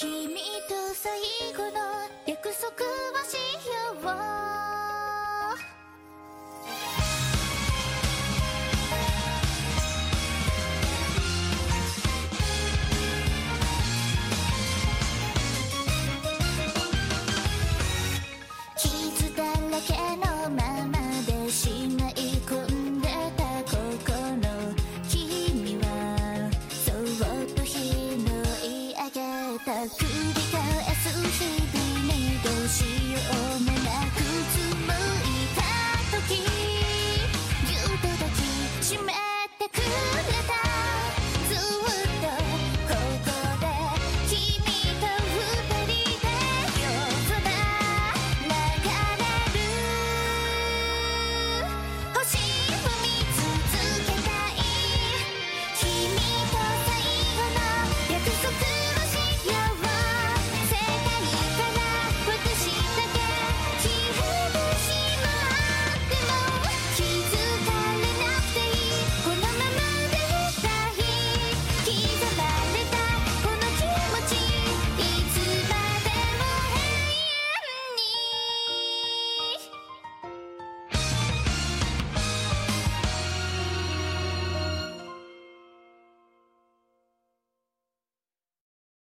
君と最後の約さえす日々にどうし